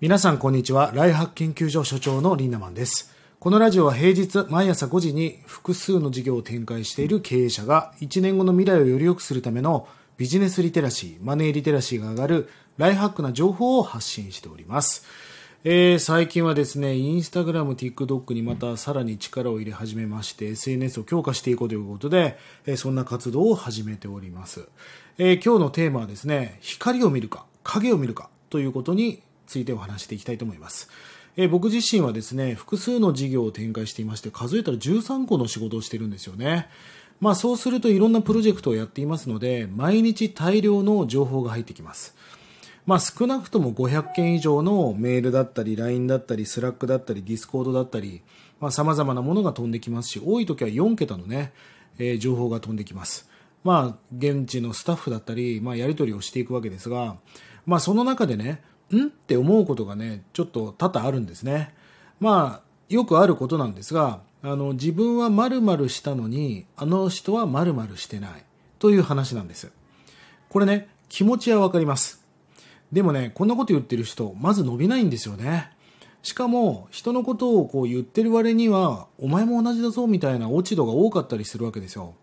皆さんこんにちは。ライハック研究所所長のリンナマンです。このラジオは平日毎朝5時に複数の事業を展開している経営者が1年後の未来をより良くするためのビジネスリテラシー、マネーリテラシーが上がるライハックな情報を発信しております。えー最近はですね、インスタグラム、TikTok にまたさらに力を入れ始めまして、SNS を強化していこうということで、えーそんな活動を始めております。えー今日のテーマはですね、光を見るか、影を見るかということについてお話していきたいと思います。え僕自身はですね、複数の事業を展開していまして、数えたら13個の仕事をしてるんですよね。まあそうするといろんなプロジェクトをやっていますので、毎日大量の情報が入ってきます。まあ少なくとも500件以上のメールだったり、LINE だったり、Slack だったり、Discord だったり、まあ様々なものが飛んできますし、多い時は4桁のね、えー情報が飛んできます。まあ現地のスタッフだったり、まあやり取りをしていくわけですが、まあその中でね、ん？って思うことがね、ちょっと多々あるんですね。まあよくあることなんですが、あの自分は〇〇したのに、あの人は〇〇してないという話なんです。これね、気持ちはわかります。でもね、こんなこと言ってる人、まず伸びないんですよね。しかも、人のことをこう言ってる割には、お前も同じだぞみたいな落ち度が多かったりするわけですよ。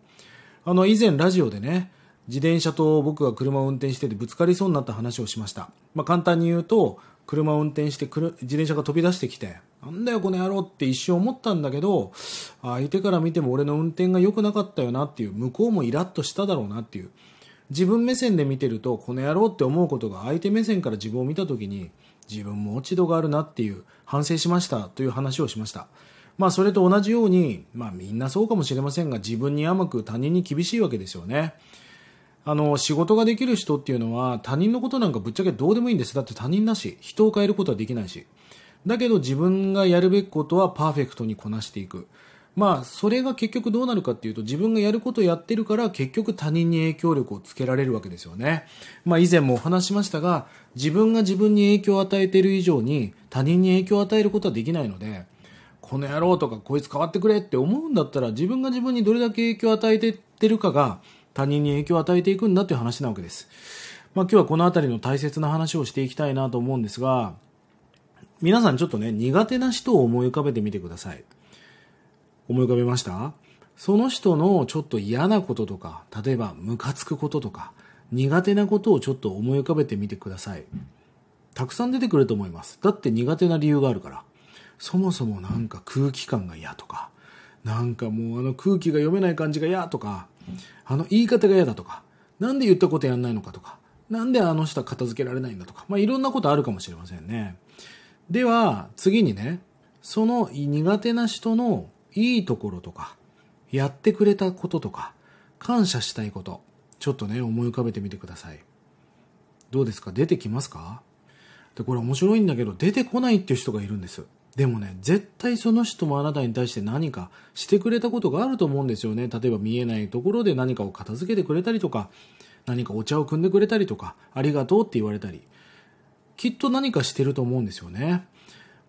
あの、以前ラジオでね、自転車と僕が車を運転しててぶつかりそうになった話をしました。まあ、簡単に言うと、車を運転して自転車が飛び出してきて、なんだよこの野郎って一瞬思ったんだけど、相手から見ても俺の運転が良くなかったよなっていう、向こうもイラッとしただろうなっていう。自分目線で見てるとこの野郎って思うことが相手目線から自分を見た時に自分も落ち度があるなっていう反省しましたという話をしましたまあそれと同じようにまあみんなそうかもしれませんが自分に甘く他人に厳しいわけですよねあの仕事ができる人っていうのは他人のことなんかぶっちゃけどうでもいいんです。だって他人だし人を変えることはできないし。だけど自分がやるべきことはパーフェクトにこなしていく。まあそれが結局どうなるかっていうと自分がやることをやってるから結局他人に影響力をつけられるわけですよね。まあ以前もお話しましたが自分が自分に影響を与えている以上に他人に影響を与えることはできないのでこの野郎とかこいつ変わってくれって思うんだったら自分が自分にどれだけ影響を与えてってるかが他人に影響を与えていくんだという話なわけです。まあ今日はこの辺りの大切な話をしていきたいなと思うんですが皆さんちょっとね苦手な人を思い浮かべてみてください。思い浮かべました？その人のちょっと嫌なこととか例えばムカつくこととか苦手なことをちょっと思い浮かべてみてください。たくさん出てくると思います。だって苦手な理由があるから。そもそもなんか空気感が嫌とかなんかもうあの空気が読めない感じが嫌とかあの言い方が嫌だとかなんで言ったことやんないのかとかなんであの人は片付けられないんだとかまあいろんなことあるかもしれませんね。では次にねその苦手な人のいいところとかやってくれたこととか感謝したいことちょっとね思い浮かべてみてください。どうですか？出てきますか？でこれ面白いんだけど出てこないっていう人がいるんです。でもね絶対その人もあなたに対して何かしてくれたことがあると思うんですよね。例えば見えないところで何かを片付けてくれたりとか何かお茶を汲んでくれたりとかありがとうって言われたり。きっと何かしてると思うんですよね。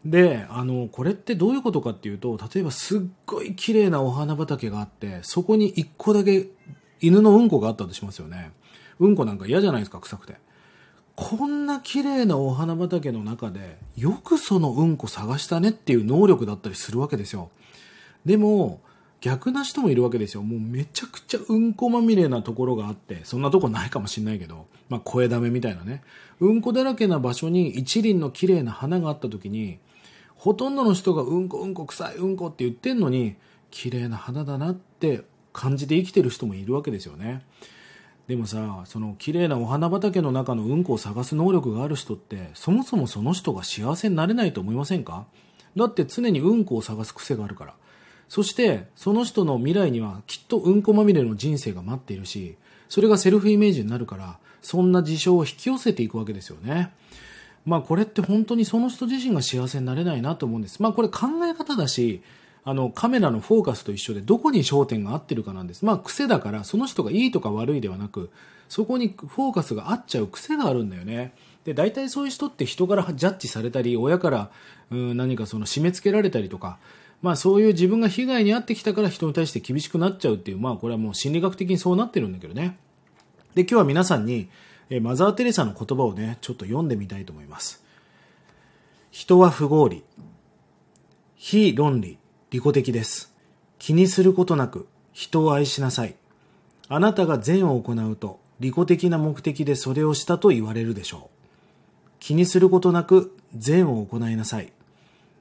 であのこれってどういうことかっていうと例えばすっごい綺麗なお花畑があってそこに1個だけ犬のうんこがあったとしますよね。うんこなんか嫌じゃないですか臭くて。こんな綺麗なお花畑の中でよくそのうんこ探したねっていう能力だったりするわけですよ。でも逆な人もいるわけですよ。もうめちゃくちゃうんこまみれなところがあってそんなとこないかもしれないけど、まあ、声だめみたいなね。うんこだらけな場所に一輪の綺麗な花があった時にほとんどの人がうんこうんこ臭いうんこって言ってんのに綺麗な花だなって感じて生きてる人もいるわけですよね。でもさその綺麗なお花畑の中のうんこを探す能力がある人ってそもそもその人が幸せになれないと思いませんか？だって常にうんこを探す癖があるから。そしてその人の未来にはきっとうんこまみれの人生が待っているしそれがセルフイメージになるからそんな事象を引き寄せていくわけですよね。まあこれって本当にその人自身が幸せになれないなと思うんです。まあこれ考え方だしあのカメラのフォーカスと一緒でどこに焦点が合ってるかなんです。まあ癖だからその人がいいとか悪いではなくそこにフォーカスが合っちゃう癖があるんだよね。で大体そういう人って人からジャッジされたり親からうん何かその締め付けられたりとかまあそういう自分が被害に遭ってきたから人に対して厳しくなっちゃうっていうまあこれはもう心理学的にそうなってるんだけどね。で今日は皆さんにえマザー・テレサの言葉をねちょっと読んでみたいと思います。人は不合理。非論理、利己的です。気にすることなく人を愛しなさい。あなたが善を行うと利己的な目的でそれをしたと言われるでしょう。気にすることなく善を行いなさい。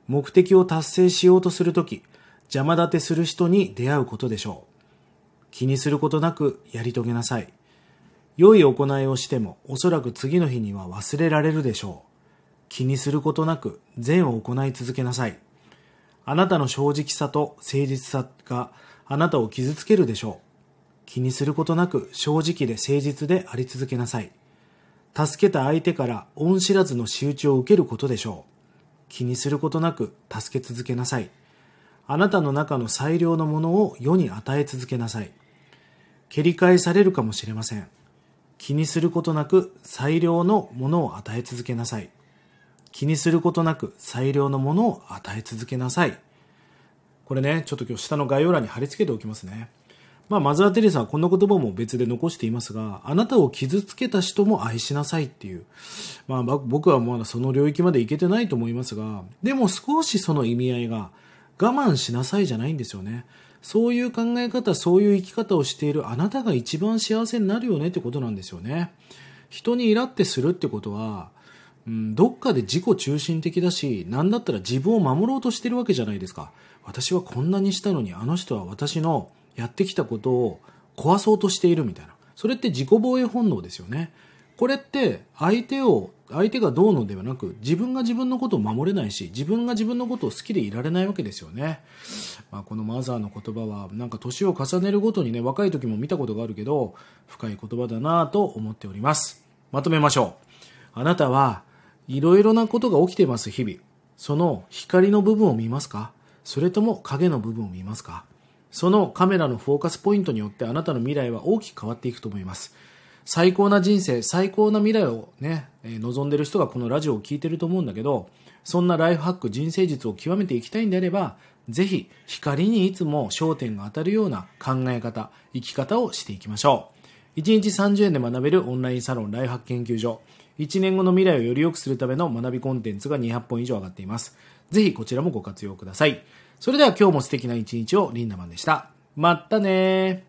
目的を達成しようとするとき、邪魔立てする人に出会うことでしょう。気にすることなくやり遂げなさい。良い行いをしてもおそらく次の日には忘れられるでしょう。気にすることなく善を行い続けなさい。あなたの正直さと誠実さがあなたを傷つけるでしょう。気にすることなく正直で誠実であり続けなさい。助けた相手から恩知らずの仕打ちを受けることでしょう。気にすることなく助け続けなさい。あなたの中の最良のものを世に与え続けなさい。蹴り返されるかもしれません。気にすることなく最良のものを与え続けなさい。気にすることなく最良のものを与え続けなさい。これね、ちょっと今日下の概要欄に貼り付けておきますね。まあ、マザー・テレサはこんな言葉も別で残していますが、あなたを傷つけた人も愛しなさいっていう。まあ、僕はまだその領域までいけてないと思いますが、でも少しその意味合いが我慢しなさいじゃないんですよね。そういう考え方、そういう生き方をしているあなたが一番幸せになるよねってことなんですよね。人にイラってするってことは、うん、どっかで自己中心的だし、なんだったら自分を守ろうとしてるわけじゃないですか。私はこんなにしたのに、あの人は私のやってきたことを壊そうとしているみたいな。それって自己防衛本能ですよね。これって相手を、相手がどうのではなく、自分が自分のことを守れないし、自分が自分のことを好きでいられないわけですよね。まあ、このマザーの言葉は、なんか年を重ねるごとにね、若い時も見たことがあるけど、深い言葉だなぁと思っております。まとめましょう。あなたはいろいろなことが起きてます、日々。その光の部分を見ますか？それとも影の部分を見ますか？そのカメラのフォーカスポイントによってあなたの未来は大きく変わっていくと思います。最高な人生、最高な未来をね、え、望んでる人がこのラジオを聴いてると思うんだけど、そんなライフハック、人生術を極めていきたいんであれば、ぜひ光にいつも焦点が当たるような考え方、生き方をしていきましょう。1日30円で学べるオンラインサロンライフハック研究所。1年後の未来をより良くするための学びコンテンツが200本以上上がっています。ぜひこちらもご活用ください。それでは今日も素敵な一日をリンダマンでした。まったねー